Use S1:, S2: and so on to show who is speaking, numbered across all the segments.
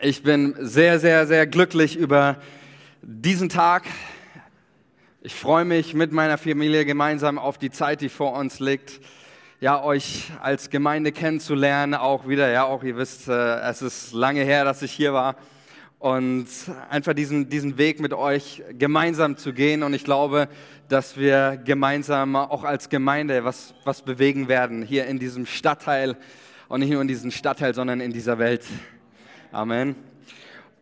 S1: Ich bin sehr, sehr, sehr glücklich über diesen Tag. Ich freue mich mit meiner Familie gemeinsam auf die Zeit, die vor uns liegt. Ja, euch als Gemeinde kennenzulernen, auch wieder. Ja, auch ihr wisst, äh, es ist lange her, dass ich hier war. Und einfach diesen, diesen Weg mit euch gemeinsam zu gehen. Und ich glaube, dass wir gemeinsam auch als Gemeinde was, was bewegen werden hier in diesem Stadtteil. Und nicht nur in diesem Stadtteil, sondern in dieser Welt. Amen.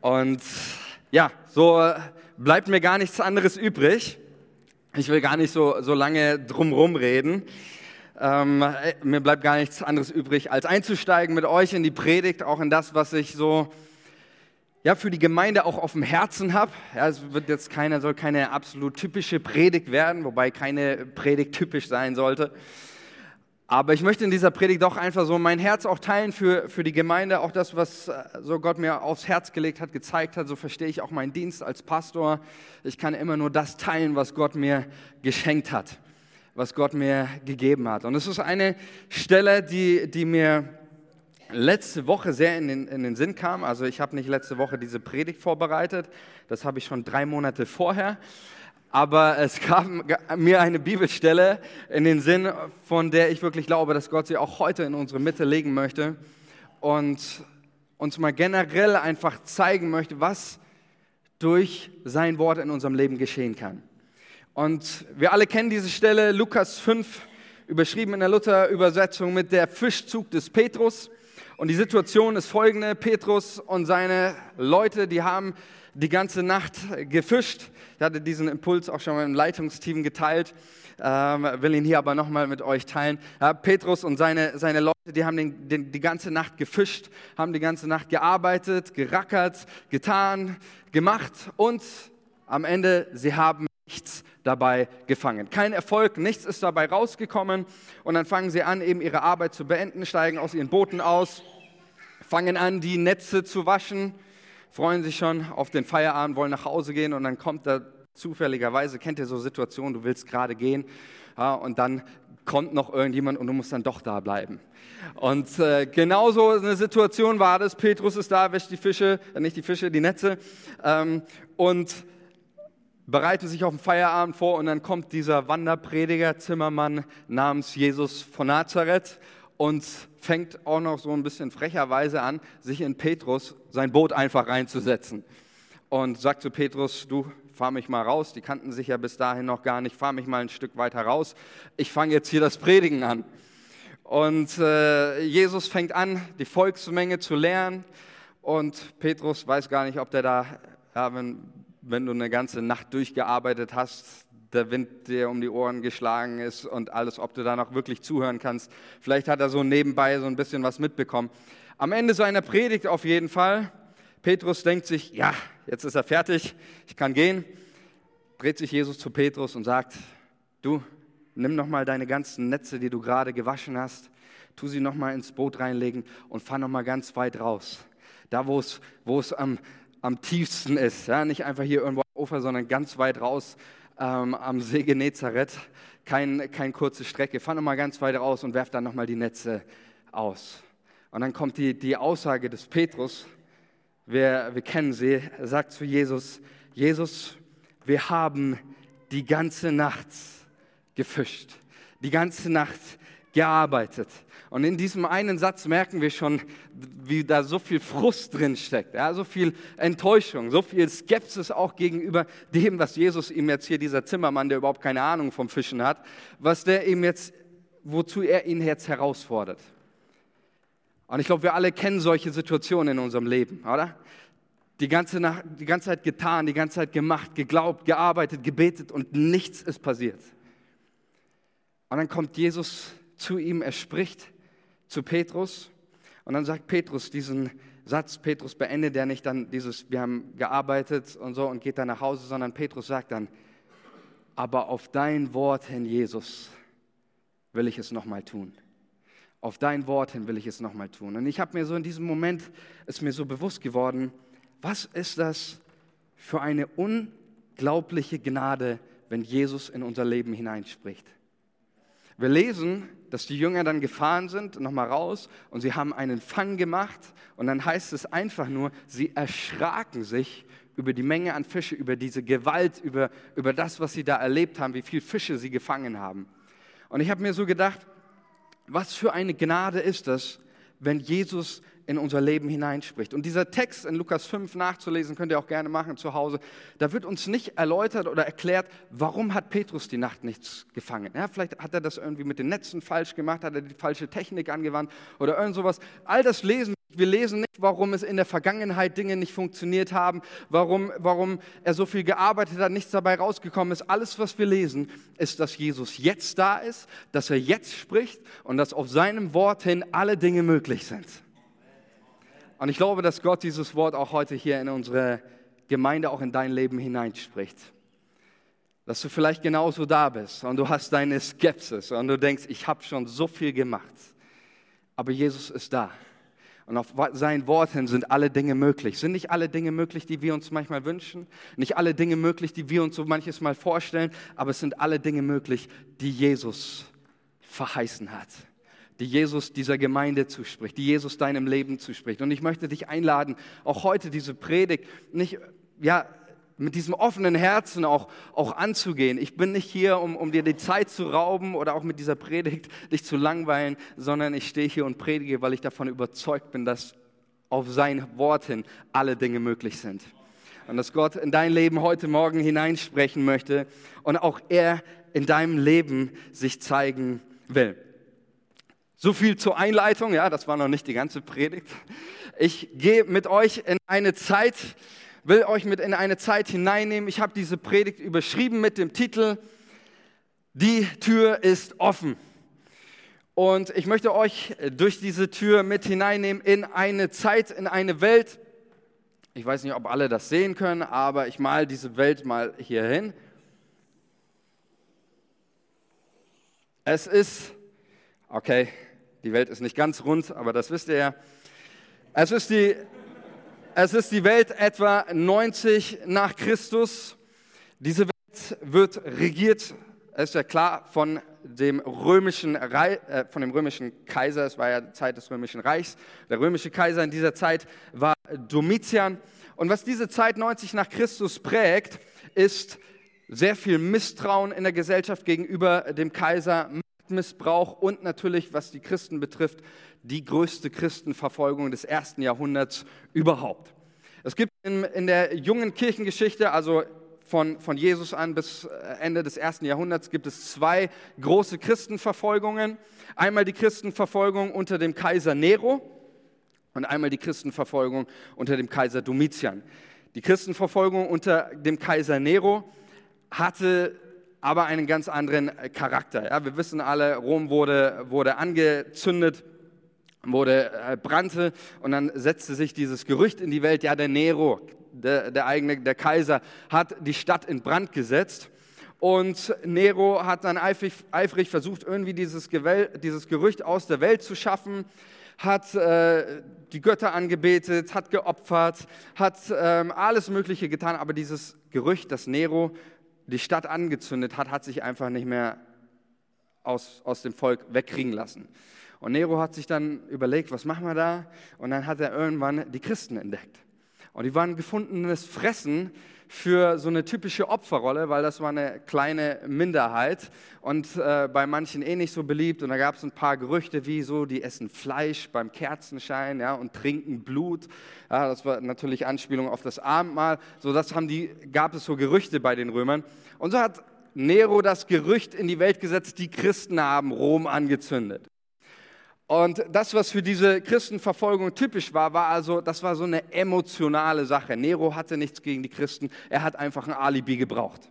S1: Und ja, so bleibt mir gar nichts anderes übrig. Ich will gar nicht so, so lange drumherum reden. Ähm, mir bleibt gar nichts anderes übrig, als einzusteigen mit euch in die Predigt, auch in das, was ich so ja, für die Gemeinde auch auf dem Herzen habe. Ja, es wird jetzt keine, soll keine absolut typische Predigt werden, wobei keine Predigt typisch sein sollte. Aber ich möchte in dieser Predigt doch einfach so mein Herz auch teilen für, für die Gemeinde, auch das, was äh, so Gott mir aufs Herz gelegt hat, gezeigt hat. So verstehe ich auch meinen Dienst als Pastor. Ich kann immer nur das teilen, was Gott mir geschenkt hat, was Gott mir gegeben hat. Und es ist eine Stelle, die, die mir letzte Woche sehr in den, in den Sinn kam. Also ich habe nicht letzte Woche diese Predigt vorbereitet, das habe ich schon drei Monate vorher aber es kam mir eine Bibelstelle in den Sinn, von der ich wirklich glaube, dass Gott sie auch heute in unsere Mitte legen möchte und uns mal generell einfach zeigen möchte, was durch sein Wort in unserem Leben geschehen kann. Und wir alle kennen diese Stelle, Lukas 5, überschrieben in der Luther-Übersetzung mit der Fischzug des Petrus. Und die Situation ist folgende, Petrus und seine Leute, die haben die ganze Nacht gefischt. Ich hatte diesen Impuls auch schon mal im Leitungsteam geteilt, ähm, will ihn hier aber nochmal mit euch teilen. Petrus und seine, seine Leute, die haben den, den, die ganze Nacht gefischt, haben die ganze Nacht gearbeitet, gerackert, getan, gemacht und am Ende, sie haben nichts dabei gefangen. Kein Erfolg, nichts ist dabei rausgekommen und dann fangen sie an, eben ihre Arbeit zu beenden, steigen aus ihren Booten aus, fangen an, die Netze zu waschen freuen sich schon auf den Feierabend, wollen nach Hause gehen und dann kommt da zufälligerweise, kennt ihr so Situationen, du willst gerade gehen ja, und dann kommt noch irgendjemand und du musst dann doch da bleiben. Und äh, genauso eine Situation war das. Petrus ist da, wäscht die Fische, äh, nicht die Fische, die Netze ähm, und bereiten sich auf den Feierabend vor und dann kommt dieser Wanderprediger, Zimmermann namens Jesus von Nazareth und fängt auch noch so ein bisschen frecherweise an, sich in Petrus sein Boot einfach reinzusetzen. Und sagt zu Petrus, du fahr mich mal raus, die kannten sich ja bis dahin noch gar nicht, fahr mich mal ein Stück weiter raus, ich fange jetzt hier das Predigen an. Und äh, Jesus fängt an, die Volksmenge zu lehren und Petrus weiß gar nicht, ob der da, ja, wenn, wenn du eine ganze Nacht durchgearbeitet hast, der Wind dir um die Ohren geschlagen ist und alles, ob du da noch wirklich zuhören kannst. Vielleicht hat er so nebenbei so ein bisschen was mitbekommen. Am Ende seiner Predigt auf jeden Fall, Petrus denkt sich, ja, jetzt ist er fertig, ich kann gehen. Dreht sich Jesus zu Petrus und sagt, du, nimm noch mal deine ganzen Netze, die du gerade gewaschen hast, tu sie noch mal ins Boot reinlegen und fahr noch mal ganz weit raus. Da, wo es, wo es am, am tiefsten ist. Ja? Nicht einfach hier irgendwo am Ufer, sondern ganz weit raus ähm, am See Genezareth, keine kein kurze Strecke, fahr nochmal ganz weit raus und werf dann nochmal die Netze aus. Und dann kommt die, die Aussage des Petrus, wir, wir kennen sie, sagt zu Jesus, Jesus, wir haben die ganze Nacht gefischt, die ganze Nacht gearbeitet. Und in diesem einen Satz merken wir schon, wie da so viel Frust drin steckt, ja, so viel Enttäuschung, so viel Skepsis auch gegenüber dem, was Jesus ihm jetzt hier, dieser Zimmermann, der überhaupt keine Ahnung vom Fischen hat, was der ihm jetzt, wozu er ihn jetzt herausfordert. Und ich glaube, wir alle kennen solche Situationen in unserem Leben, oder? Die ganze, Nacht, die ganze Zeit getan, die ganze Zeit gemacht, geglaubt, gearbeitet, gebetet und nichts ist passiert. Und dann kommt Jesus zu ihm, er spricht zu Petrus und dann sagt Petrus diesen Satz, Petrus beendet er nicht dann dieses, wir haben gearbeitet und so und geht dann nach Hause, sondern Petrus sagt dann, aber auf dein Wort hin, Jesus, will ich es nochmal tun. Auf dein Wort hin will ich es nochmal tun. Und ich habe mir so in diesem Moment, ist mir so bewusst geworden, was ist das für eine unglaubliche Gnade, wenn Jesus in unser Leben hineinspricht. Wir lesen, dass die Jünger dann gefahren sind, nochmal raus, und sie haben einen Fang gemacht. Und dann heißt es einfach nur, sie erschraken sich über die Menge an Fische, über diese Gewalt, über, über das, was sie da erlebt haben, wie viele Fische sie gefangen haben. Und ich habe mir so gedacht, was für eine Gnade ist das, wenn Jesus in unser Leben hineinspricht. Und dieser Text in Lukas 5 nachzulesen, könnt ihr auch gerne machen zu Hause, da wird uns nicht erläutert oder erklärt, warum hat Petrus die Nacht nichts gefangen. Ja, vielleicht hat er das irgendwie mit den Netzen falsch gemacht, hat er die falsche Technik angewandt oder irgend sowas. All das lesen wir lesen nicht, warum es in der Vergangenheit Dinge nicht funktioniert haben, warum, warum er so viel gearbeitet hat, nichts dabei rausgekommen ist. Alles, was wir lesen, ist, dass Jesus jetzt da ist, dass er jetzt spricht und dass auf seinem Wort hin alle Dinge möglich sind. Und ich glaube, dass Gott dieses Wort auch heute hier in unsere Gemeinde, auch in dein Leben hineinspricht. Dass du vielleicht genauso da bist und du hast deine Skepsis und du denkst, ich habe schon so viel gemacht. Aber Jesus ist da. Und auf sein Wort hin sind alle Dinge möglich. Sind nicht alle Dinge möglich, die wir uns manchmal wünschen? Nicht alle Dinge möglich, die wir uns so manches Mal vorstellen, aber es sind alle Dinge möglich, die Jesus verheißen hat die Jesus dieser Gemeinde zuspricht, die Jesus deinem Leben zuspricht. Und ich möchte dich einladen, auch heute diese Predigt nicht, ja, mit diesem offenen Herzen auch, auch anzugehen. Ich bin nicht hier, um, um dir die Zeit zu rauben oder auch mit dieser Predigt dich zu langweilen, sondern ich stehe hier und predige, weil ich davon überzeugt bin, dass auf sein Wort hin alle Dinge möglich sind. Und dass Gott in dein Leben heute Morgen hineinsprechen möchte und auch er in deinem Leben sich zeigen will. So viel zur Einleitung, ja, das war noch nicht die ganze Predigt. Ich gehe mit euch in eine Zeit, will euch mit in eine Zeit hineinnehmen. Ich habe diese Predigt überschrieben mit dem Titel Die Tür ist offen. Und ich möchte euch durch diese Tür mit hineinnehmen in eine Zeit, in eine Welt. Ich weiß nicht, ob alle das sehen können, aber ich mal diese Welt mal hier hin. Es ist, okay, die Welt ist nicht ganz rund, aber das wisst ihr ja. Es ist die, es ist die Welt etwa 90 nach Christus. Diese Welt wird regiert, ist ja klar, von dem römischen, äh, von dem römischen Kaiser. Es war ja die Zeit des römischen Reichs. Der römische Kaiser in dieser Zeit war Domitian. Und was diese Zeit 90 nach Christus prägt, ist sehr viel Misstrauen in der Gesellschaft gegenüber dem Kaiser, Machtmissbrauch und natürlich, was die Christen betrifft, die größte Christenverfolgung des ersten Jahrhunderts überhaupt. Es gibt in, in der jungen Kirchengeschichte, also von, von Jesus an bis äh, Ende des ersten Jahrhunderts, gibt es zwei große Christenverfolgungen. Einmal die Christenverfolgung unter dem Kaiser Nero und einmal die Christenverfolgung unter dem Kaiser Domitian. Die Christenverfolgung unter dem Kaiser Nero hatte aber einen ganz anderen Charakter. Ja, wir wissen alle, Rom wurde, wurde angezündet, wurde äh, brannte und dann setzte sich dieses Gerücht in die Welt, ja, der Nero, der, der eigene, der Kaiser, hat die Stadt in Brand gesetzt. Und Nero hat dann eifrig, eifrig versucht, irgendwie dieses, Gewell, dieses Gerücht aus der Welt zu schaffen, hat äh, die Götter angebetet, hat geopfert, hat ähm, alles Mögliche getan, aber dieses Gerücht, dass Nero die Stadt angezündet hat, hat sich einfach nicht mehr aus, aus dem Volk wegkriegen lassen. Und Nero hat sich dann überlegt, was machen wir da? Und dann hat er irgendwann die Christen entdeckt. Und die waren gefundenes Fressen für so eine typische Opferrolle, weil das war eine kleine Minderheit und äh, bei manchen eh nicht so beliebt. Und da gab es ein paar Gerüchte, wie so, die essen Fleisch beim Kerzenschein ja, und trinken Blut. Ja, das war natürlich Anspielung auf das Abendmahl. So, das haben die, gab es so Gerüchte bei den Römern. Und so hat Nero das Gerücht in die Welt gesetzt, die Christen haben Rom angezündet. Und das, was für diese Christenverfolgung typisch war, war also, das war so eine emotionale Sache. Nero hatte nichts gegen die Christen, er hat einfach ein Alibi gebraucht.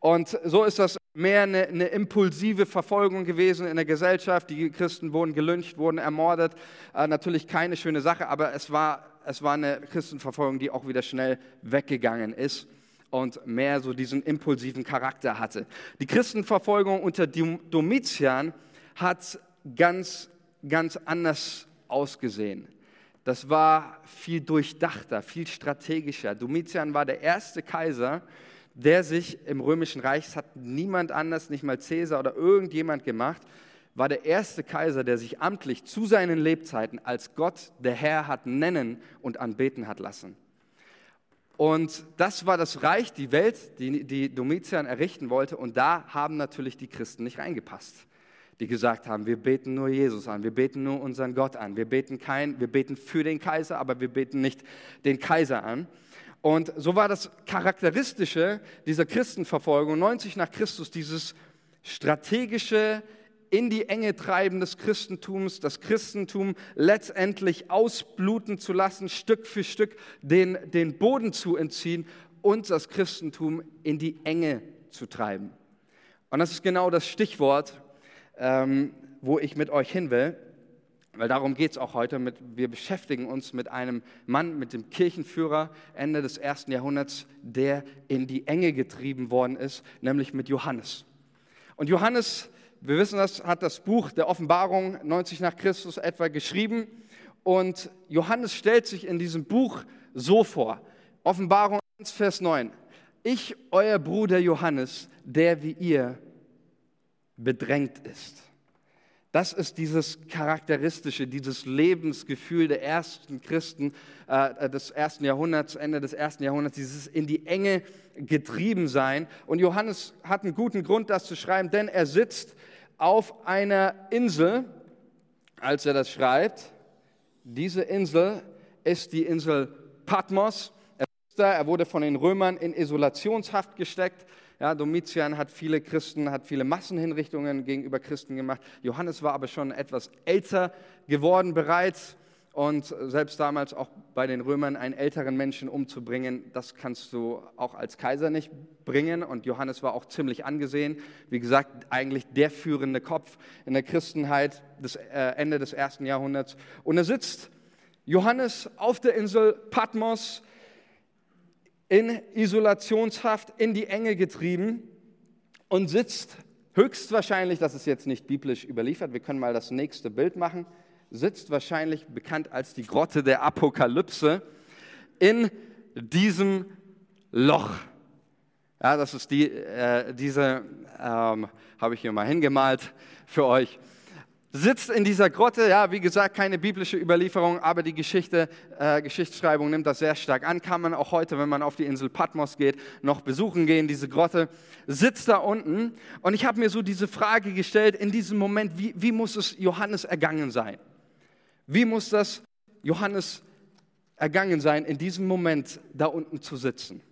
S1: Und so ist das mehr eine, eine, impulsive Verfolgung gewesen in der Gesellschaft. Die Christen wurden gelyncht, wurden ermordet. Äh, natürlich keine schöne Sache, aber es war, es war eine Christenverfolgung, die auch wieder schnell weggegangen ist und mehr so diesen impulsiven Charakter hatte. Die Christenverfolgung unter Domitian hat ganz ganz anders ausgesehen. Das war viel durchdachter, viel strategischer. Domitian war der erste Kaiser, der sich im römischen Reich, das hat niemand anders, nicht mal Cäsar oder irgendjemand gemacht, war der erste Kaiser, der sich amtlich zu seinen Lebzeiten als Gott, der Herr, hat nennen und anbeten hat lassen. Und das war das Reich, die Welt, die, die Domitian errichten wollte. Und da haben natürlich die Christen nicht reingepasst, die gesagt haben, wir beten nur Jesus an, wir beten nur unseren Gott an, wir beten, kein, wir beten für den Kaiser, aber wir beten nicht den Kaiser an. Und so war das Charakteristische dieser Christenverfolgung 90 nach Christus, dieses strategische, in die Enge treiben des Christentums, das Christentum letztendlich ausbluten zu lassen, Stück für Stück den, den Boden zu entziehen und das Christentum in die Enge zu treiben. Und das ist genau das Stichwort, ähm, wo ich mit euch hin will, weil darum geht es auch heute. Mit, wir beschäftigen uns mit einem Mann, mit dem Kirchenführer Ende des ersten Jahrhunderts, der in die Enge getrieben worden ist, nämlich mit Johannes. Und Johannes wir wissen das, hat das Buch der Offenbarung 90 nach Christus etwa geschrieben. Und Johannes stellt sich in diesem Buch so vor. Offenbarung 1, Vers 9. Ich, euer Bruder Johannes, der wie ihr bedrängt ist. Das ist dieses charakteristische, dieses Lebensgefühl der ersten Christen äh, des ersten Jahrhunderts, Ende des ersten Jahrhunderts, dieses in die Enge getrieben sein. Und Johannes hat einen guten Grund, das zu schreiben, denn er sitzt auf einer Insel, als er das schreibt. Diese Insel ist die Insel Patmos. Er wurde von den Römern in Isolationshaft gesteckt. Ja, Domitian hat viele Christen, hat viele Massenhinrichtungen gegenüber Christen gemacht. Johannes war aber schon etwas älter geworden bereits. Und selbst damals auch bei den Römern einen älteren Menschen umzubringen, das kannst du auch als Kaiser nicht bringen. Und Johannes war auch ziemlich angesehen. Wie gesagt, eigentlich der führende Kopf in der Christenheit des äh, Ende des ersten Jahrhunderts. Und er sitzt Johannes auf der Insel Patmos in Isolationshaft, in die Enge getrieben und sitzt höchstwahrscheinlich, das ist jetzt nicht biblisch überliefert, wir können mal das nächste Bild machen, sitzt wahrscheinlich bekannt als die Grotte der Apokalypse in diesem Loch. Ja, das ist die, äh, diese, ähm, habe ich hier mal hingemalt für euch. Sitzt in dieser Grotte, ja, wie gesagt, keine biblische Überlieferung, aber die Geschichte, äh, Geschichtsschreibung nimmt das sehr stark an. Kann man auch heute, wenn man auf die Insel Patmos geht, noch besuchen gehen, diese Grotte. Sitzt da unten und ich habe mir so diese Frage gestellt, in diesem Moment, wie, wie muss es Johannes ergangen sein? Wie muss das Johannes ergangen sein, in diesem Moment da unten zu sitzen?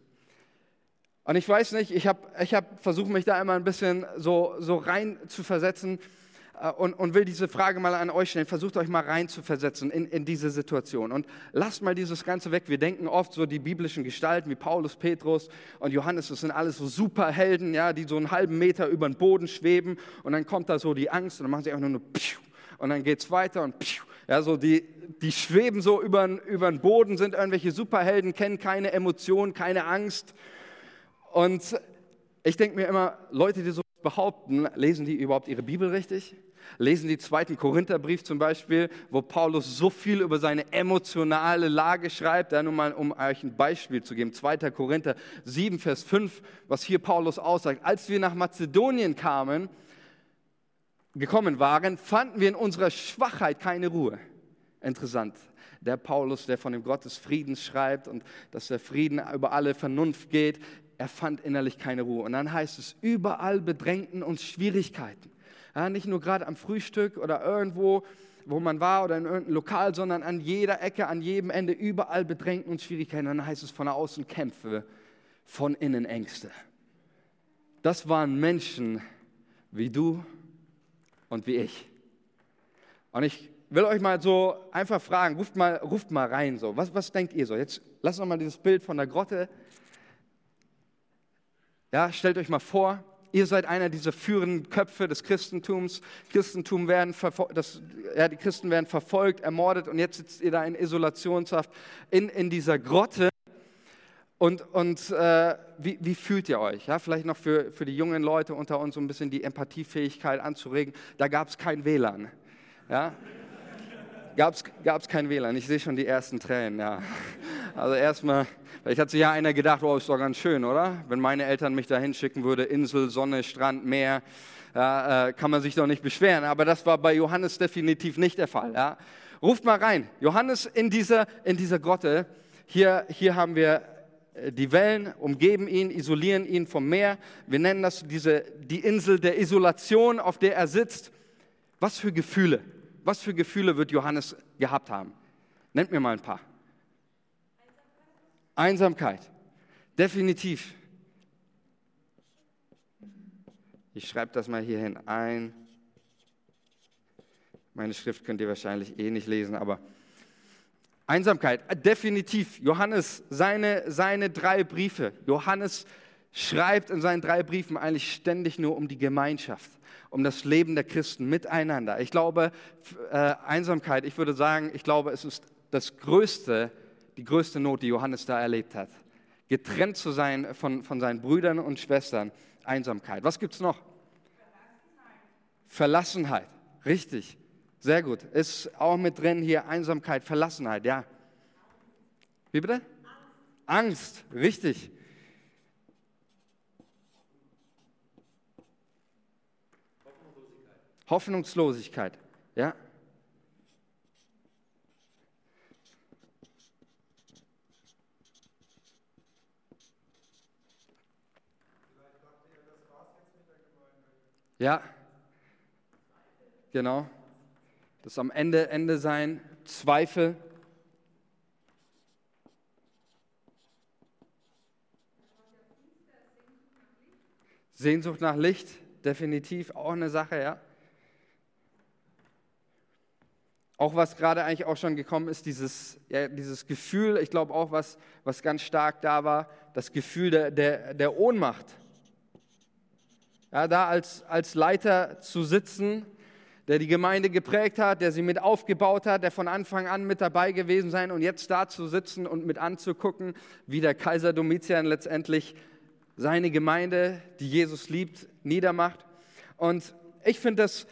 S1: Und ich weiß nicht, ich habe ich hab versucht, mich da einmal ein bisschen so, so rein zu versetzen und, und will diese Frage mal an euch stellen. Versucht euch mal rein zu versetzen in, in diese Situation und lasst mal dieses Ganze weg. Wir denken oft so die biblischen Gestalten wie Paulus, Petrus und Johannes, das sind alles so Superhelden, ja, die so einen halben Meter über den Boden schweben und dann kommt da so die Angst und dann machen sie einfach nur, nur und dann geht es weiter und ja, so die, die schweben so über, über den Boden, sind irgendwelche Superhelden, kennen keine Emotionen, keine Angst. Und ich denke mir immer, Leute, die so behaupten, lesen die überhaupt ihre Bibel richtig? Lesen die zweiten Korintherbrief zum Beispiel, wo Paulus so viel über seine emotionale Lage schreibt. Ja, nur mal, um euch ein Beispiel zu geben. 2. Korinther 7, Vers 5, was hier Paulus aussagt. Als wir nach Mazedonien kamen, gekommen waren, fanden wir in unserer Schwachheit keine Ruhe. Interessant. Der Paulus, der von dem Gott des Friedens schreibt und dass der Frieden über alle Vernunft geht, er fand innerlich keine Ruhe. Und dann heißt es, überall bedrängten uns Schwierigkeiten. Ja, nicht nur gerade am Frühstück oder irgendwo, wo man war oder in irgendeinem Lokal, sondern an jeder Ecke, an jedem Ende, überall bedrängten uns Schwierigkeiten. Und dann heißt es von außen Kämpfe, von innen Ängste. Das waren Menschen wie du und wie ich. Und ich will euch mal so einfach fragen, ruft mal, ruft mal rein so. Was, was denkt ihr so? Jetzt lasst uns mal dieses Bild von der Grotte. Ja, stellt euch mal vor, ihr seid einer dieser führenden Köpfe des Christentums. Christentum werden das, ja, die Christen werden verfolgt, ermordet und jetzt sitzt ihr da in Isolationshaft in, in dieser Grotte. Und, und äh, wie, wie, fühlt ihr euch? Ja, vielleicht noch für, für die jungen Leute unter uns so ein bisschen die Empathiefähigkeit anzuregen. Da gab es kein WLAN. Ja? Gab es kein WLAN. Ich sehe schon die ersten Tränen. Ja. Also erstmal, vielleicht hat sich ja einer gedacht, wow, ist doch ganz schön, oder? Wenn meine Eltern mich da hinschicken würden, Insel, Sonne, Strand, Meer. Ja, äh, kann man sich doch nicht beschweren. Aber das war bei Johannes definitiv nicht der Fall. Ja. Ruft mal rein. Johannes in dieser, in dieser Grotte. Hier, hier haben wir äh, die Wellen umgeben ihn, isolieren ihn vom Meer. Wir nennen das diese, die Insel der Isolation, auf der er sitzt. Was für Gefühle, was für Gefühle wird Johannes gehabt haben? Nennt mir mal ein paar. Einsamkeit, definitiv. Ich schreibe das mal hier hin. Ein. Meine Schrift könnt ihr wahrscheinlich eh nicht lesen, aber Einsamkeit, definitiv. Johannes, seine, seine drei Briefe. Johannes schreibt in seinen drei Briefen eigentlich ständig nur um die Gemeinschaft, um das Leben der Christen miteinander. Ich glaube, äh, Einsamkeit, ich würde sagen, ich glaube, es ist das größte, die größte Not, die Johannes da erlebt hat. Getrennt zu sein von, von seinen Brüdern und Schwestern. Einsamkeit. Was gibt es noch? Verlassenheit. Verlassenheit, richtig. Sehr gut. Ist auch mit drin hier Einsamkeit, Verlassenheit, ja. Wie bitte? Angst, Angst richtig. Hoffnungslosigkeit. Ja. Ja, genau. Das am Ende, Ende sein, Zweifel. Sehnsucht nach Licht, definitiv auch eine Sache, ja. Auch was gerade eigentlich auch schon gekommen ist, dieses, ja, dieses Gefühl, ich glaube auch, was, was ganz stark da war, das Gefühl der, der, der Ohnmacht ja, da als, als Leiter zu sitzen, der die Gemeinde geprägt hat, der sie mit aufgebaut hat, der von Anfang an mit dabei gewesen sein und jetzt da zu sitzen und mit anzugucken, wie der Kaiser Domitian letztendlich seine Gemeinde, die Jesus liebt, niedermacht. Und ich finde das,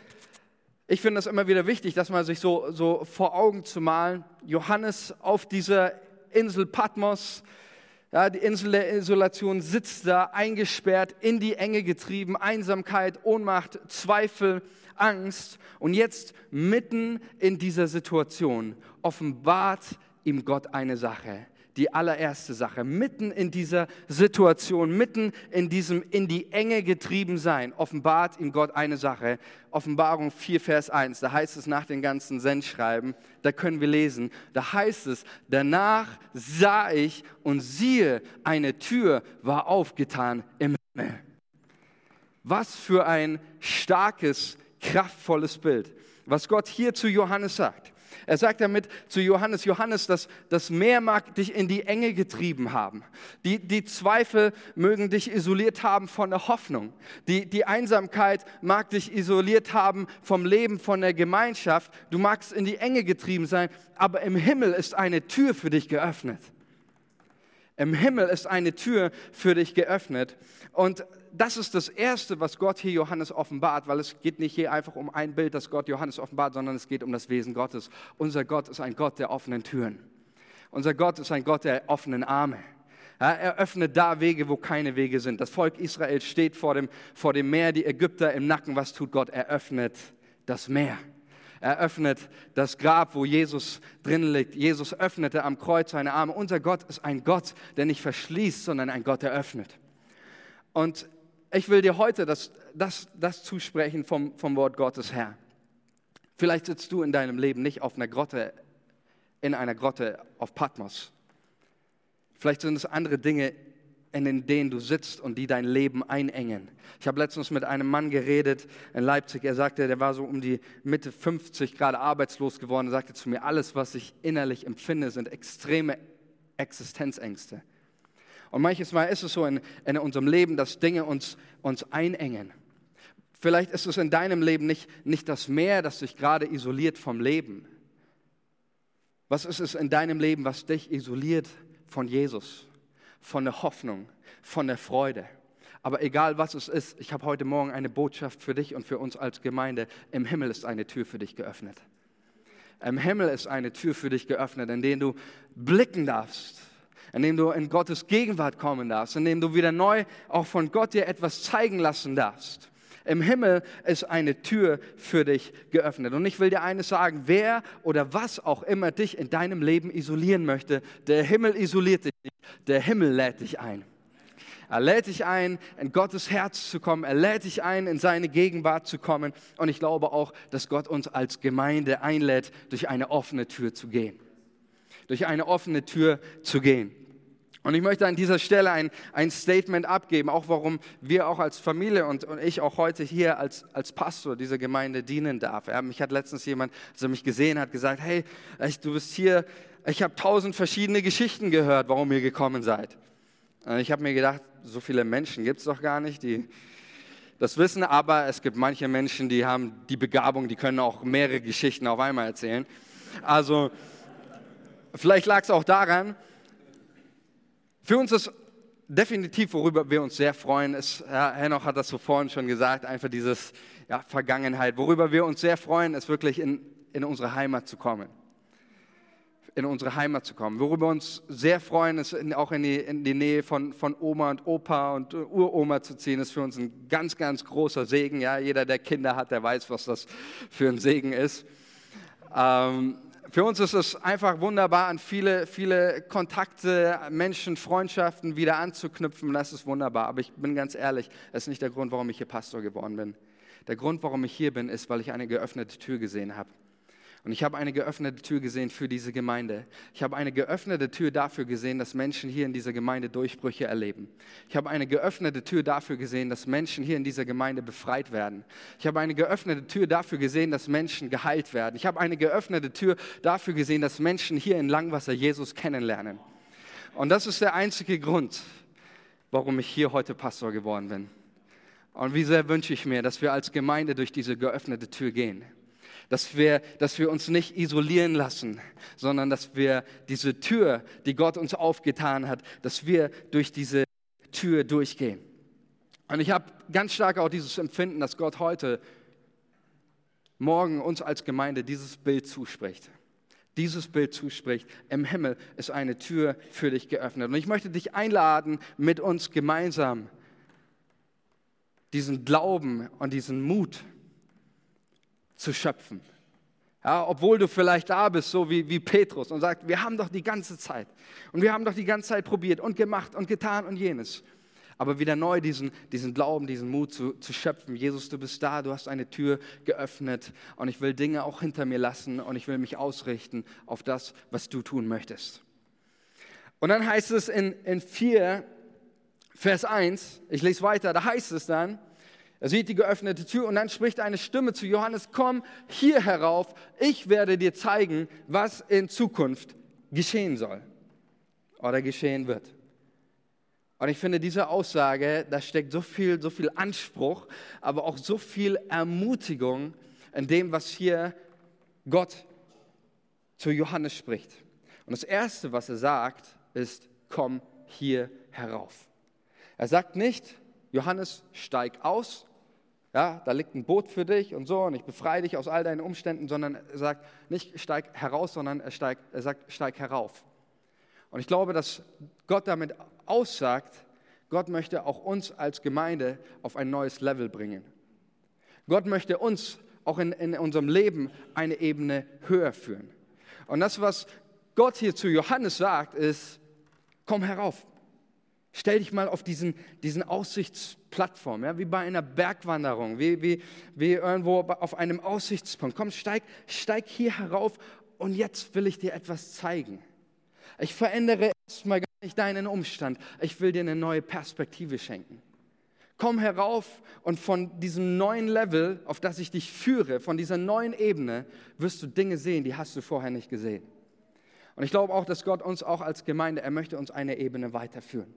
S1: ich finde das immer wieder wichtig, dass man sich so, so vor Augen zu malen, Johannes auf dieser Insel Patmos, ja, die Insel der Isolation sitzt da eingesperrt, in die Enge getrieben, Einsamkeit, Ohnmacht, Zweifel, Angst. Und jetzt mitten in dieser Situation offenbart ihm Gott eine Sache die allererste Sache. Mitten in dieser Situation, mitten in diesem in die Enge getrieben sein, offenbart ihm Gott eine Sache. Offenbarung 4, Vers 1, da heißt es nach den ganzen Sendschreiben, da können wir lesen, da heißt es, danach sah ich und siehe, eine Tür war aufgetan im Himmel. Was für ein starkes, kraftvolles Bild, was Gott hier zu Johannes sagt. Er sagt damit zu Johannes, Johannes, das, das Meer mag dich in die Enge getrieben haben. Die, die Zweifel mögen dich isoliert haben von der Hoffnung. Die, die Einsamkeit mag dich isoliert haben vom Leben, von der Gemeinschaft. Du magst in die Enge getrieben sein, aber im Himmel ist eine Tür für dich geöffnet. Im Himmel ist eine Tür für dich geöffnet. Und das ist das Erste, was Gott hier Johannes offenbart, weil es geht nicht hier einfach um ein Bild, das Gott Johannes offenbart, sondern es geht um das Wesen Gottes. Unser Gott ist ein Gott der offenen Türen. Unser Gott ist ein Gott der offenen Arme. Er öffnet da Wege, wo keine Wege sind. Das Volk Israel steht vor dem, vor dem Meer, die Ägypter im Nacken. Was tut Gott? Er öffnet das Meer. Er öffnet das Grab, wo Jesus drin liegt. Jesus öffnete am Kreuz seine Arme. Unser Gott ist ein Gott, der nicht verschließt, sondern ein Gott, der öffnet. Und ich will dir heute das, das, das zusprechen vom, vom Wort Gottes her. Vielleicht sitzt du in deinem Leben nicht auf einer Grotte, in einer Grotte auf Patmos. Vielleicht sind es andere Dinge, in denen du sitzt und die dein Leben einengen. Ich habe letztens mit einem Mann geredet in Leipzig. Er sagte, der war so um die Mitte 50 gerade arbeitslos geworden. Er sagte zu mir, alles, was ich innerlich empfinde, sind extreme Existenzängste. Und manches Mal ist es so in, in unserem Leben, dass Dinge uns, uns einengen. Vielleicht ist es in deinem Leben nicht, nicht das Meer, das dich gerade isoliert vom Leben. Was ist es in deinem Leben, was dich isoliert von Jesus, von der Hoffnung, von der Freude? Aber egal was es ist, ich habe heute Morgen eine Botschaft für dich und für uns als Gemeinde. Im Himmel ist eine Tür für dich geöffnet. Im Himmel ist eine Tür für dich geöffnet, in der du blicken darfst in dem du in Gottes Gegenwart kommen darfst, in dem du wieder neu auch von Gott dir etwas zeigen lassen darfst. Im Himmel ist eine Tür für dich geöffnet. Und ich will dir eines sagen, wer oder was auch immer dich in deinem Leben isolieren möchte, der Himmel isoliert dich nicht, der Himmel lädt dich ein. Er lädt dich ein, in Gottes Herz zu kommen. Er lädt dich ein, in seine Gegenwart zu kommen. Und ich glaube auch, dass Gott uns als Gemeinde einlädt, durch eine offene Tür zu gehen. Durch eine offene Tür zu gehen. Und ich möchte an dieser Stelle ein, ein Statement abgeben, auch warum wir auch als Familie und, und ich auch heute hier als, als Pastor dieser Gemeinde dienen darf. Ja, mich hat letztens jemand, als er mich gesehen hat, gesagt, hey, du bist hier, ich habe tausend verschiedene Geschichten gehört, warum ihr gekommen seid. Und ich habe mir gedacht, so viele Menschen gibt es doch gar nicht, die das wissen, aber es gibt manche Menschen, die haben die Begabung, die können auch mehrere Geschichten auf einmal erzählen. Also vielleicht lag es auch daran, für uns ist definitiv, worüber wir uns sehr freuen, ist, ja, Henoch hat das so vorhin schon gesagt, einfach dieses ja, Vergangenheit. Worüber wir uns sehr freuen, ist wirklich in, in unsere Heimat zu kommen. In unsere Heimat zu kommen. Worüber wir uns sehr freuen, ist in, auch in die, in die Nähe von, von Oma und Opa und Uroma zu ziehen, ist für uns ein ganz, ganz großer Segen. Ja, jeder, der Kinder hat, der weiß, was das für ein Segen ist. Ähm, für uns ist es einfach wunderbar, an viele, viele Kontakte, Menschen, Freundschaften wieder anzuknüpfen. Das ist wunderbar. Aber ich bin ganz ehrlich, das ist nicht der Grund, warum ich hier Pastor geworden bin. Der Grund, warum ich hier bin, ist, weil ich eine geöffnete Tür gesehen habe. Und ich habe eine geöffnete Tür gesehen für diese Gemeinde. Ich habe eine geöffnete Tür dafür gesehen, dass Menschen hier in dieser Gemeinde Durchbrüche erleben. Ich habe eine geöffnete Tür dafür gesehen, dass Menschen hier in dieser Gemeinde befreit werden. Ich habe eine geöffnete Tür dafür gesehen, dass Menschen geheilt werden. Ich habe eine geöffnete Tür dafür gesehen, dass Menschen hier in Langwasser Jesus kennenlernen. Und das ist der einzige Grund, warum ich hier heute Pastor geworden bin. Und wie sehr wünsche ich mir, dass wir als Gemeinde durch diese geöffnete Tür gehen dass wir, dass wir uns nicht isolieren lassen, sondern dass wir diese Tür, die Gott uns aufgetan hat, dass wir durch diese Tür durchgehen. Und ich habe ganz stark auch dieses Empfinden, dass Gott heute morgen uns als Gemeinde dieses Bild zuspricht. Dieses Bild zuspricht. Im Himmel ist eine Tür für dich geöffnet. Und ich möchte dich einladen, mit uns gemeinsam diesen Glauben und diesen Mut zu schöpfen. Ja, obwohl du vielleicht da bist, so wie, wie Petrus, und sagst, wir haben doch die ganze Zeit und wir haben doch die ganze Zeit probiert und gemacht und getan und jenes. Aber wieder neu diesen, diesen Glauben, diesen Mut zu, zu schöpfen. Jesus, du bist da, du hast eine Tür geöffnet und ich will Dinge auch hinter mir lassen und ich will mich ausrichten auf das, was du tun möchtest. Und dann heißt es in, in 4, Vers 1, ich lese weiter, da heißt es dann, er sieht die geöffnete Tür und dann spricht eine Stimme zu Johannes, komm hier herauf, ich werde dir zeigen, was in Zukunft geschehen soll oder geschehen wird. Und ich finde diese Aussage, da steckt so viel, so viel Anspruch, aber auch so viel Ermutigung in dem, was hier Gott zu Johannes spricht. Und das Erste, was er sagt, ist, komm hier herauf. Er sagt nicht, Johannes, steig aus ja, da liegt ein Boot für dich und so und ich befreie dich aus all deinen Umständen, sondern er sagt nicht steig heraus, sondern er, steig, er sagt steig herauf. Und ich glaube, dass Gott damit aussagt, Gott möchte auch uns als Gemeinde auf ein neues Level bringen. Gott möchte uns auch in, in unserem Leben eine Ebene höher führen. Und das, was Gott hier zu Johannes sagt, ist, komm herauf. Stell dich mal auf diesen, diesen Aussichtsplattform, ja, wie bei einer Bergwanderung, wie, wie, wie irgendwo auf einem Aussichtspunkt. Komm, steig, steig hier herauf und jetzt will ich dir etwas zeigen. Ich verändere erstmal gar nicht deinen Umstand. Ich will dir eine neue Perspektive schenken. Komm herauf und von diesem neuen Level, auf das ich dich führe, von dieser neuen Ebene, wirst du Dinge sehen, die hast du vorher nicht gesehen. Und ich glaube auch, dass Gott uns auch als Gemeinde, er möchte uns eine Ebene weiterführen.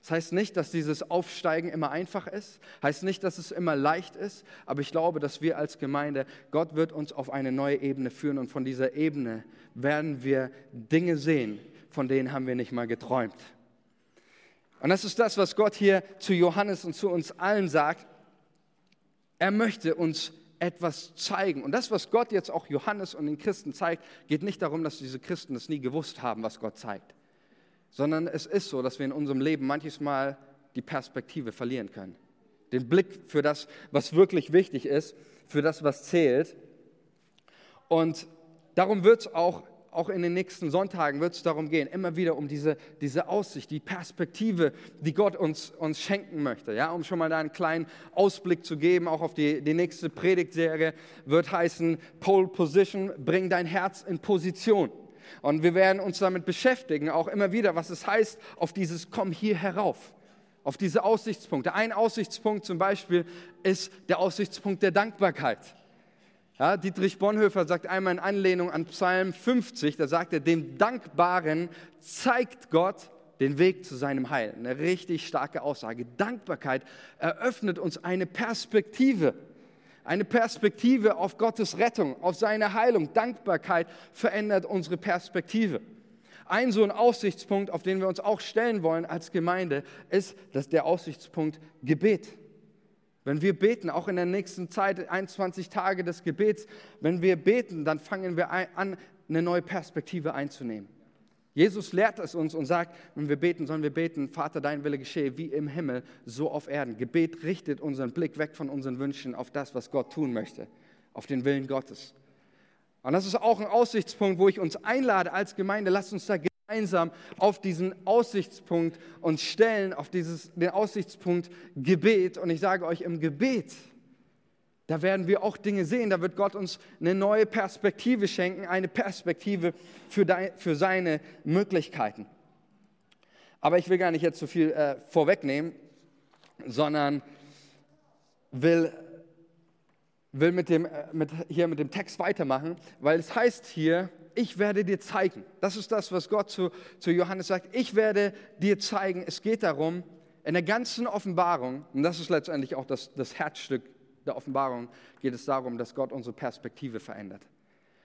S1: Das heißt nicht, dass dieses Aufsteigen immer einfach ist, heißt nicht, dass es immer leicht ist, aber ich glaube, dass wir als Gemeinde, Gott wird uns auf eine neue Ebene führen und von dieser Ebene werden wir Dinge sehen, von denen haben wir nicht mal geträumt. Und das ist das, was Gott hier zu Johannes und zu uns allen sagt. Er möchte uns etwas zeigen. Und das, was Gott jetzt auch Johannes und den Christen zeigt, geht nicht darum, dass diese Christen das nie gewusst haben, was Gott zeigt sondern es ist so, dass wir in unserem Leben manches Mal die Perspektive verlieren können. den Blick für das, was wirklich wichtig ist, für das, was zählt. Und darum wird es auch, auch in den nächsten Sonntagen wird darum gehen, immer wieder um diese, diese Aussicht, die Perspektive, die Gott uns, uns schenken möchte. Ja, um schon mal da einen kleinen Ausblick zu geben, auch auf die, die nächste Predigtserie wird heißen Pole Position, bring dein Herz in Position. Und wir werden uns damit beschäftigen, auch immer wieder, was es heißt, auf dieses Komm hier herauf, auf diese Aussichtspunkte. Ein Aussichtspunkt zum Beispiel ist der Aussichtspunkt der Dankbarkeit. Ja, Dietrich Bonhoeffer sagt einmal in Anlehnung an Psalm 50, da sagt er, dem Dankbaren zeigt Gott den Weg zu seinem Heil. Eine richtig starke Aussage. Dankbarkeit eröffnet uns eine Perspektive eine Perspektive auf Gottes Rettung, auf seine Heilung. Dankbarkeit verändert unsere Perspektive. Ein so ein Aussichtspunkt, auf den wir uns auch stellen wollen als Gemeinde, ist dass der Aussichtspunkt Gebet. Wenn wir beten, auch in der nächsten Zeit, 21 Tage des Gebets, wenn wir beten, dann fangen wir an, eine neue Perspektive einzunehmen. Jesus lehrt es uns und sagt, wenn wir beten, sollen wir beten, Vater, dein Wille geschehe wie im Himmel, so auf Erden. Gebet richtet unseren Blick weg von unseren Wünschen auf das, was Gott tun möchte, auf den Willen Gottes. Und das ist auch ein Aussichtspunkt, wo ich uns einlade als Gemeinde, lasst uns da gemeinsam auf diesen Aussichtspunkt uns stellen, auf dieses, den Aussichtspunkt Gebet. Und ich sage euch, im Gebet, da werden wir auch Dinge sehen, da wird Gott uns eine neue Perspektive schenken, eine Perspektive für, dein, für seine Möglichkeiten. Aber ich will gar nicht jetzt zu so viel äh, vorwegnehmen, sondern will, will mit dem, äh, mit, hier mit dem Text weitermachen, weil es heißt hier, ich werde dir zeigen. Das ist das, was Gott zu, zu Johannes sagt. Ich werde dir zeigen. Es geht darum, in der ganzen Offenbarung, und das ist letztendlich auch das, das Herzstück der Offenbarung geht es darum, dass Gott unsere Perspektive verändert.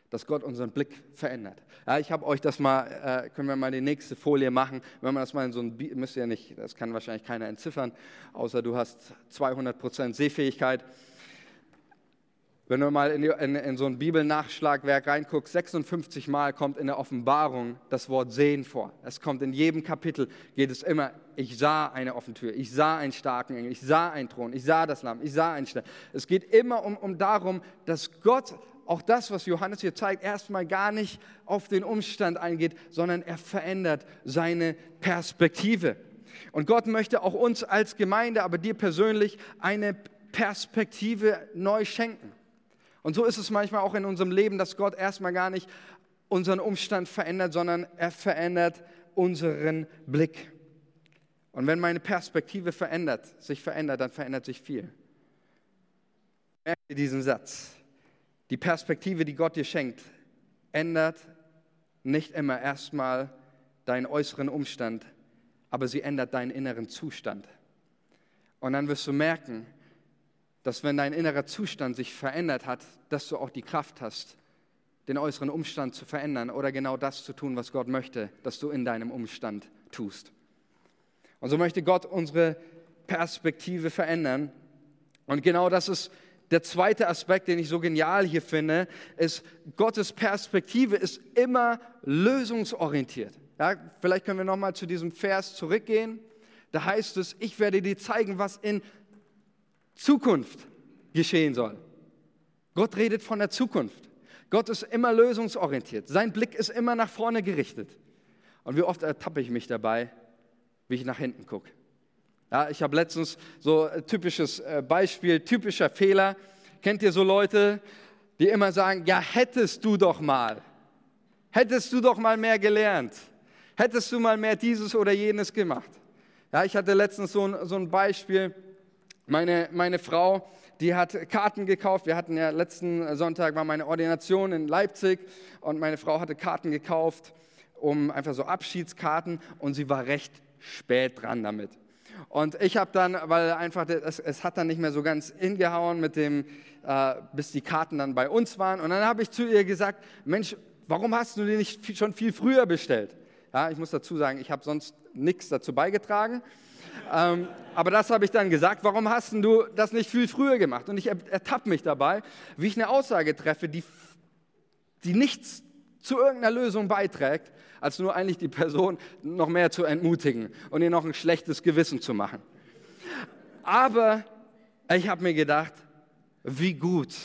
S1: Dass Gott unseren Blick verändert. Ja, ich habe euch das mal, äh, können wir mal die nächste Folie machen. Wenn man das mal in so ein, müsst ihr nicht, das kann wahrscheinlich keiner entziffern, außer du hast 200% Sehfähigkeit. Wenn du mal in, in, in, so ein Bibelnachschlagwerk reinguckst, 56 Mal kommt in der Offenbarung das Wort sehen vor. Es kommt in jedem Kapitel, geht es immer, ich sah eine offene Tür, ich sah einen starken Engel, ich sah einen Thron, ich sah das Lamm, ich sah einen Stern. Es geht immer um, um darum, dass Gott auch das, was Johannes hier zeigt, erstmal gar nicht auf den Umstand eingeht, sondern er verändert seine Perspektive. Und Gott möchte auch uns als Gemeinde, aber dir persönlich, eine Perspektive neu schenken. Und so ist es manchmal auch in unserem Leben, dass Gott erstmal gar nicht unseren Umstand verändert, sondern er verändert unseren Blick. Und wenn meine Perspektive verändert, sich verändert, dann verändert sich viel. Merkt ihr diesen Satz? Die Perspektive, die Gott dir schenkt, ändert nicht immer erstmal deinen äußeren Umstand, aber sie ändert deinen inneren Zustand. Und dann wirst du merken, dass wenn dein innerer Zustand sich verändert hat, dass du auch die Kraft hast, den äußeren Umstand zu verändern oder genau das zu tun, was Gott möchte, dass du in deinem Umstand tust. Und so möchte Gott unsere Perspektive verändern. Und genau das ist der zweite Aspekt, den ich so genial hier finde, ist, Gottes Perspektive ist immer lösungsorientiert. Ja, vielleicht können wir nochmal zu diesem Vers zurückgehen. Da heißt es, ich werde dir zeigen, was in Zukunft geschehen soll. Gott redet von der Zukunft. Gott ist immer lösungsorientiert. Sein Blick ist immer nach vorne gerichtet. Und wie oft ertappe ich mich dabei, wie ich nach hinten gucke. Ja, ich habe letztens so ein typisches äh, Beispiel, typischer Fehler. Kennt ihr so Leute, die immer sagen, ja, hättest du doch mal, hättest du doch mal mehr gelernt, hättest du mal mehr dieses oder jenes gemacht. Ja, ich hatte letztens so ein, so ein Beispiel, meine, meine Frau, die hat Karten gekauft. Wir hatten ja letzten Sonntag war meine Ordination in Leipzig und meine Frau hatte Karten gekauft, um einfach so Abschiedskarten und sie war recht spät dran damit. Und ich habe dann, weil einfach es, es, hat dann nicht mehr so ganz hingehauen mit dem, äh, bis die Karten dann bei uns waren. Und dann habe ich zu ihr gesagt, Mensch, warum hast du die nicht schon viel früher bestellt? Ja, ich muss dazu sagen, ich habe sonst nichts dazu beigetragen. Ähm, aber das habe ich dann gesagt, warum hast du das nicht viel früher gemacht? Und ich ertappe mich dabei, wie ich eine Aussage treffe, die, die nichts zu irgendeiner Lösung beiträgt, als nur eigentlich die Person noch mehr zu entmutigen und ihr noch ein schlechtes Gewissen zu machen. Aber Ich habe mir gedacht, wie gut,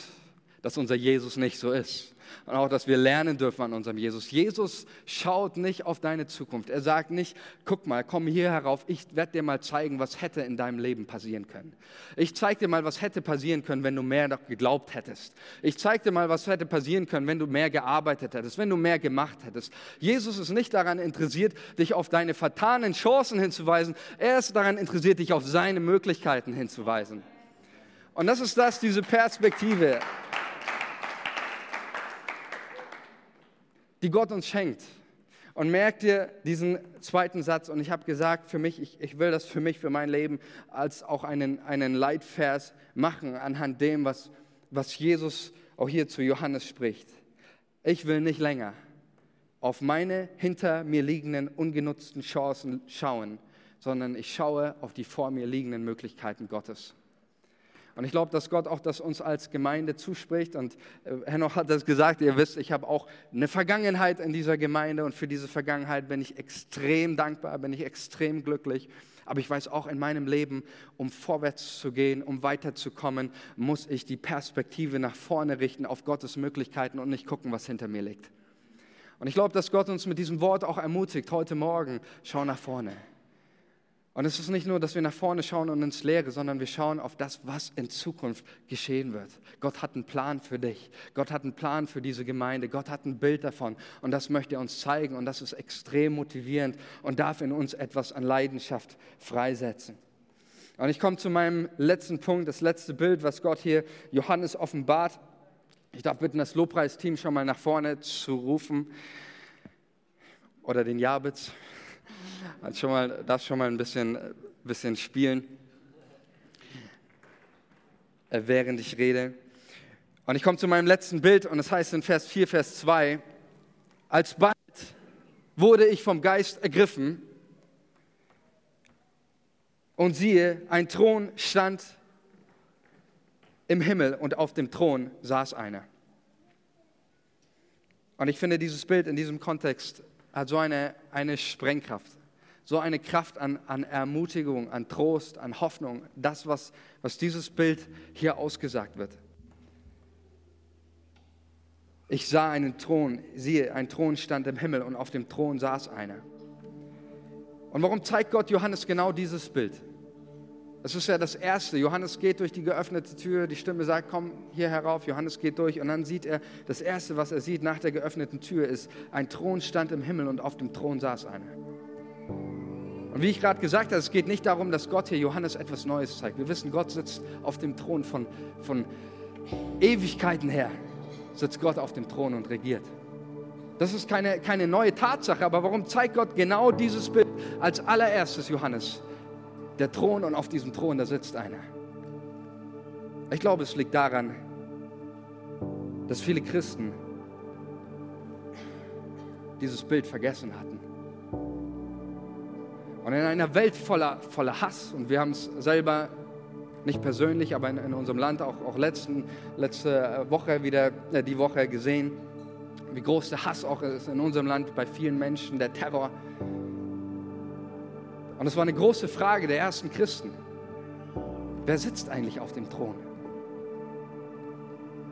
S1: dass unser Jesus nicht so ist und auch, dass wir lernen dürfen an unserem Jesus. Jesus schaut nicht auf deine Zukunft. Er sagt nicht, guck mal, komm hier herauf, ich werde dir mal zeigen, was hätte in deinem Leben passieren können. Ich zeige dir mal, was hätte passieren können, wenn du mehr geglaubt hättest. Ich zeige dir mal, was hätte passieren können, wenn du mehr gearbeitet hättest, wenn du mehr gemacht hättest. Jesus ist nicht daran interessiert, dich auf deine vertanen Chancen hinzuweisen. Er ist daran interessiert, dich auf seine Möglichkeiten hinzuweisen. Und das ist das, diese Perspektive. Die Gott uns schenkt. Und merkt dir diesen zweiten Satz, und ich habe gesagt, für mich, ich, ich will das für mich, für mein Leben, als auch einen, einen Leitvers machen, anhand dem, was, was Jesus auch hier zu Johannes spricht. Ich will nicht länger auf meine hinter mir liegenden ungenutzten Chancen schauen, sondern ich schaue auf die vor mir liegenden Möglichkeiten Gottes. Und ich glaube, dass Gott auch das uns als Gemeinde zuspricht. Und äh, Henoch hat das gesagt, ihr wisst, ich habe auch eine Vergangenheit in dieser Gemeinde und für diese Vergangenheit bin ich extrem dankbar, bin ich extrem glücklich. Aber ich weiß auch in meinem Leben, um vorwärts zu gehen, um weiterzukommen, muss ich die Perspektive nach vorne richten auf Gottes Möglichkeiten und nicht gucken, was hinter mir liegt. Und ich glaube, dass Gott uns mit diesem Wort auch ermutigt, heute Morgen, schau nach vorne. Und es ist nicht nur, dass wir nach vorne schauen und ins Leere, sondern wir schauen auf das, was in Zukunft geschehen wird. Gott hat einen Plan für dich. Gott hat einen Plan für diese Gemeinde. Gott hat ein Bild davon. Und das möchte er uns zeigen. Und das ist extrem motivierend und darf in uns etwas an Leidenschaft freisetzen. Und ich komme zu meinem letzten Punkt, das letzte Bild, was Gott hier Johannes offenbart. Ich darf bitten, das Lobpreisteam schon mal nach vorne zu rufen. Oder den Jabitz. Also schon mal, darf schon mal ein bisschen, bisschen spielen, äh, während ich rede. Und ich komme zu meinem letzten Bild und es heißt in Vers 4, Vers 2, alsbald wurde ich vom Geist ergriffen und siehe, ein Thron stand im Himmel und auf dem Thron saß einer. Und ich finde, dieses Bild in diesem Kontext hat so eine, eine Sprengkraft so eine Kraft an, an Ermutigung, an Trost, an Hoffnung, das, was, was dieses Bild hier ausgesagt wird. Ich sah einen Thron, siehe, ein Thron stand im Himmel und auf dem Thron saß einer. Und warum zeigt Gott Johannes genau dieses Bild? Das ist ja das Erste. Johannes geht durch die geöffnete Tür, die Stimme sagt, komm hier herauf. Johannes geht durch und dann sieht er, das Erste, was er sieht nach der geöffneten Tür ist, ein Thron stand im Himmel und auf dem Thron saß einer. Und wie ich gerade gesagt habe, es geht nicht darum, dass Gott hier Johannes etwas Neues zeigt. Wir wissen, Gott sitzt auf dem Thron von, von Ewigkeiten her, sitzt Gott auf dem Thron und regiert. Das ist keine, keine neue Tatsache, aber warum zeigt Gott genau dieses Bild als allererstes Johannes? Der Thron und auf diesem Thron, da sitzt einer. Ich glaube, es liegt daran, dass viele Christen dieses Bild vergessen hatten. Und in einer Welt voller, voller Hass, und wir haben es selber nicht persönlich, aber in, in unserem Land auch, auch letzten, letzte Woche wieder, äh, die Woche gesehen, wie groß der Hass auch ist in unserem Land bei vielen Menschen, der Terror. Und es war eine große Frage der ersten Christen. Wer sitzt eigentlich auf dem Thron?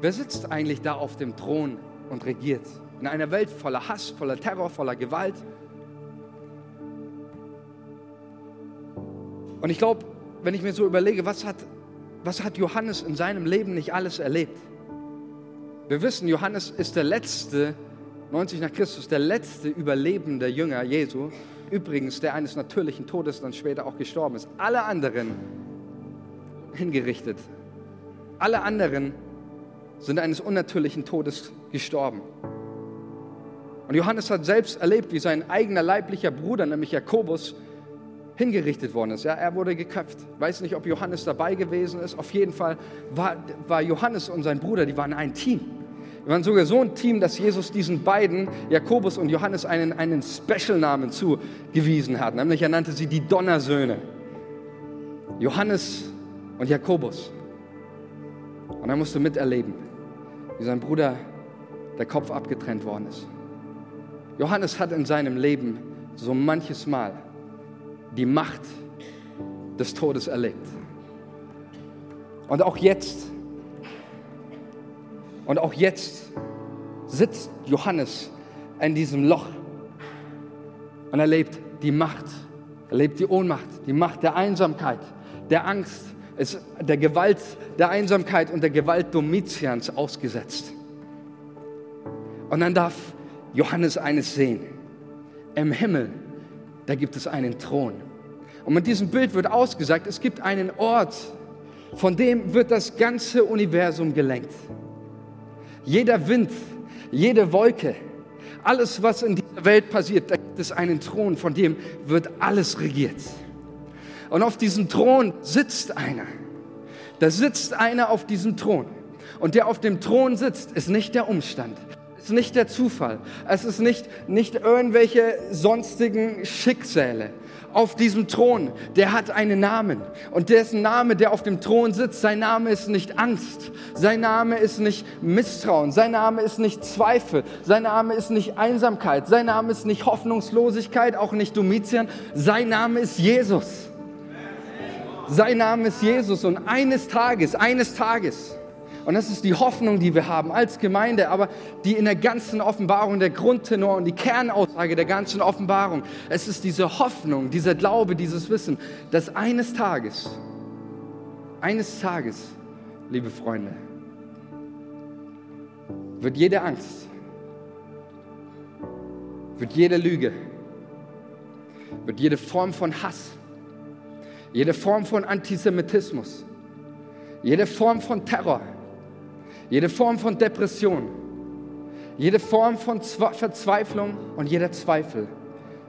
S1: Wer sitzt eigentlich da auf dem Thron und regiert? In einer Welt voller Hass, voller Terror, voller Gewalt. Und ich glaube, wenn ich mir so überlege, was hat, was hat Johannes in seinem Leben nicht alles erlebt? Wir wissen, Johannes ist der letzte, 90 nach Christus, der letzte überlebende Jünger Jesu. Übrigens, der eines natürlichen Todes dann später auch gestorben ist. Alle anderen hingerichtet. Alle anderen sind eines unnatürlichen Todes gestorben. Und Johannes hat selbst erlebt, wie sein eigener leiblicher Bruder, nämlich Jakobus, hingerichtet worden ist. Ja, er wurde geköpft. Weiß nicht, ob Johannes dabei gewesen ist. Auf jeden Fall war, war Johannes und sein Bruder, die waren ein Team. Die waren sogar so ein Team, dass Jesus diesen beiden, Jakobus und Johannes, einen, einen Special-Namen zugewiesen hat. Nämlich er nannte sie die Donnersöhne. Johannes und Jakobus. Und er musste miterleben, wie sein Bruder der Kopf abgetrennt worden ist. Johannes hat in seinem Leben so manches Mal die Macht des Todes erlebt. Und auch jetzt, und auch jetzt sitzt Johannes in diesem Loch und erlebt die Macht, erlebt die Ohnmacht, die Macht der Einsamkeit, der Angst, ist der Gewalt der Einsamkeit und der Gewalt Domitians ausgesetzt. Und dann darf Johannes eines sehen. Im Himmel, da gibt es einen Thron. Und mit diesem Bild wird ausgesagt, es gibt einen Ort, von dem wird das ganze Universum gelenkt. Jeder Wind, jede Wolke, alles, was in dieser Welt passiert, da gibt es einen Thron, von dem wird alles regiert. Und auf diesem Thron sitzt einer. Da sitzt einer auf diesem Thron. Und der auf dem Thron sitzt, ist nicht der Umstand, ist nicht der Zufall, es ist nicht, nicht irgendwelche sonstigen Schicksale. Auf diesem Thron, der hat einen Namen. Und dessen Name, der auf dem Thron sitzt, sein Name ist nicht Angst, sein Name ist nicht Misstrauen, sein Name ist nicht Zweifel, sein Name ist nicht Einsamkeit, sein Name ist nicht Hoffnungslosigkeit, auch nicht Domitian, sein Name ist Jesus. Sein Name ist Jesus. Und eines Tages, eines Tages, und das ist die Hoffnung, die wir haben als Gemeinde, aber die in der ganzen Offenbarung, der Grundtenor und die Kernaussage der ganzen Offenbarung, es ist diese Hoffnung, dieser Glaube, dieses Wissen, dass eines Tages, eines Tages, liebe Freunde, wird jede Angst, wird jede Lüge, wird jede Form von Hass, jede Form von Antisemitismus, jede Form von Terror, jede Form von Depression, jede Form von Verzweiflung und jeder Zweifel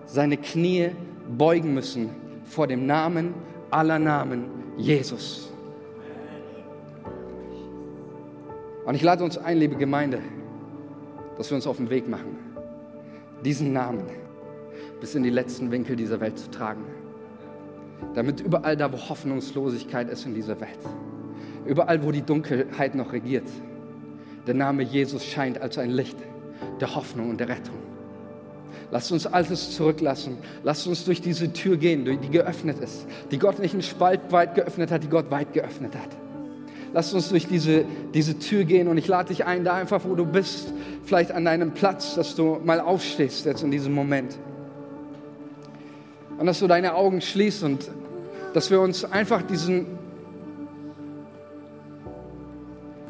S1: seine Knie beugen müssen vor dem Namen aller Namen Jesus. Und ich lade uns ein, liebe Gemeinde, dass wir uns auf den Weg machen, diesen Namen bis in die letzten Winkel dieser Welt zu tragen damit überall da, wo Hoffnungslosigkeit ist in dieser Welt, überall, wo die Dunkelheit noch regiert, der Name Jesus scheint als ein Licht der Hoffnung und der Rettung. Lasst uns alles zurücklassen. Lasst uns durch diese Tür gehen, die geöffnet ist, die Gott nicht einen Spalt weit geöffnet hat, die Gott weit geöffnet hat. Lasst uns durch diese, diese Tür gehen und ich lade dich ein, da einfach, wo du bist, vielleicht an deinem Platz, dass du mal aufstehst jetzt in diesem Moment. Und dass du deine Augen schließt und dass wir uns einfach diesen,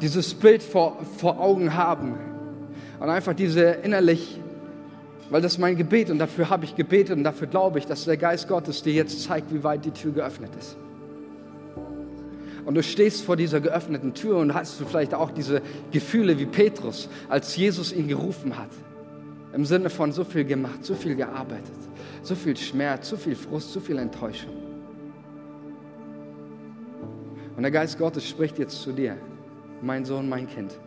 S1: dieses Bild vor, vor Augen haben. Und einfach diese innerlich, weil das ist mein Gebet und dafür habe ich gebetet und dafür glaube ich, dass der Geist Gottes dir jetzt zeigt, wie weit die Tür geöffnet ist. Und du stehst vor dieser geöffneten Tür und hast du vielleicht auch diese Gefühle wie Petrus, als Jesus ihn gerufen hat. Im Sinne von so viel gemacht, so viel gearbeitet so viel Schmerz, so viel Frust, so viel Enttäuschung. Und der Geist Gottes spricht jetzt zu dir, mein Sohn, mein Kind.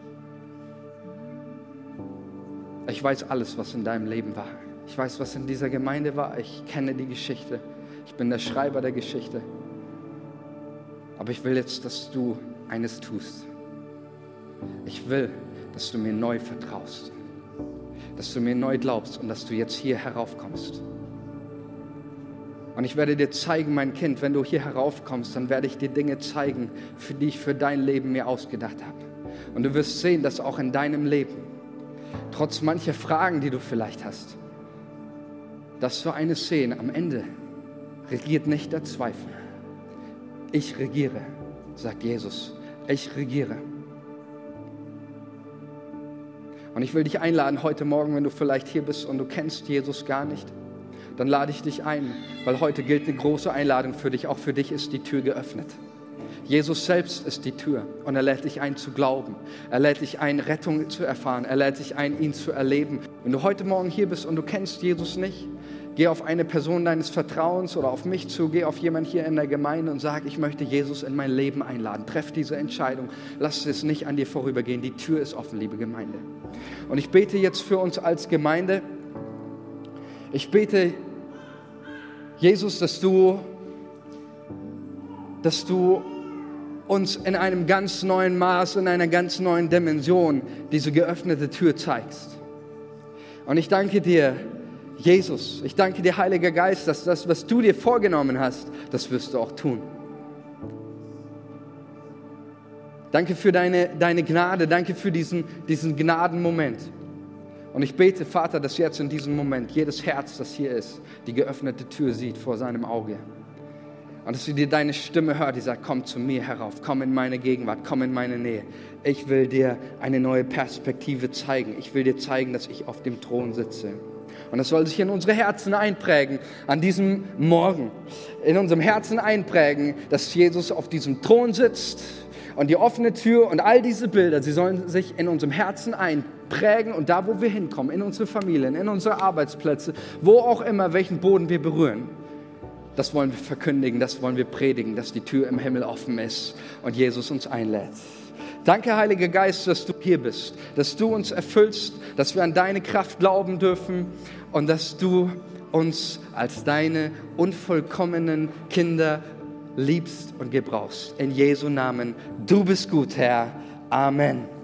S1: Ich weiß alles, was in deinem Leben war. Ich weiß, was in dieser Gemeinde war. Ich kenne die Geschichte. Ich bin der Schreiber der Geschichte. Aber ich will jetzt, dass du eines tust. Ich will, dass du mir neu vertraust. Dass du mir neu glaubst und dass du jetzt hier heraufkommst. Und ich werde dir zeigen, mein Kind, wenn du hier heraufkommst, dann werde ich dir Dinge zeigen, für die ich für dein Leben mir ausgedacht habe. Und du wirst sehen, dass auch in deinem Leben, trotz mancher Fragen, die du vielleicht hast, dass du eines sehen, am Ende regiert nicht der Zweifel. Ich regiere, sagt Jesus. Ich regiere. Und ich will dich einladen heute Morgen, wenn du vielleicht hier bist und du kennst Jesus gar nicht dann lade ich dich ein, weil heute gilt eine große Einladung für dich. Auch für dich ist die Tür geöffnet. Jesus selbst ist die Tür und er lädt dich ein zu glauben. Er lädt dich ein, Rettung zu erfahren. Er lädt dich ein, ihn zu erleben. Wenn du heute Morgen hier bist und du kennst Jesus nicht, geh auf eine Person deines Vertrauens oder auf mich zu, geh auf jemanden hier in der Gemeinde und sag, ich möchte Jesus in mein Leben einladen. Treff diese Entscheidung. Lass es nicht an dir vorübergehen. Die Tür ist offen, liebe Gemeinde. Und ich bete jetzt für uns als Gemeinde. Ich bete Jesus, dass du, dass du uns in einem ganz neuen Maß, in einer ganz neuen Dimension diese geöffnete Tür zeigst. Und ich danke dir, Jesus, ich danke dir, Heiliger Geist, dass das, was du dir vorgenommen hast, das wirst du auch tun. Danke für deine, deine Gnade. Danke für diesen, diesen Gnadenmoment. Und ich bete, Vater, dass jetzt in diesem Moment jedes Herz, das hier ist, die geöffnete Tür sieht vor seinem Auge. Und dass du dir deine Stimme hört, die sagt, komm zu mir herauf, komm in meine Gegenwart, komm in meine Nähe. Ich will dir eine neue Perspektive zeigen. Ich will dir zeigen, dass ich auf dem Thron sitze. Und das soll sich in unsere Herzen einprägen, an diesem Morgen. In unserem Herzen einprägen, dass Jesus auf diesem Thron sitzt und die offene Tür und all diese Bilder, sie sollen sich in unserem Herzen einprägen und da, wo wir hinkommen, in unsere Familien, in unsere Arbeitsplätze, wo auch immer, welchen Boden wir berühren. Das wollen wir verkündigen, das wollen wir predigen, dass die Tür im Himmel offen ist und Jesus uns einlädt. Danke, Heiliger Geist, dass du hier bist, dass du uns erfüllst, dass wir an deine Kraft glauben dürfen und dass du uns als deine unvollkommenen Kinder liebst und gebrauchst. In Jesu Namen. Du bist gut, Herr. Amen.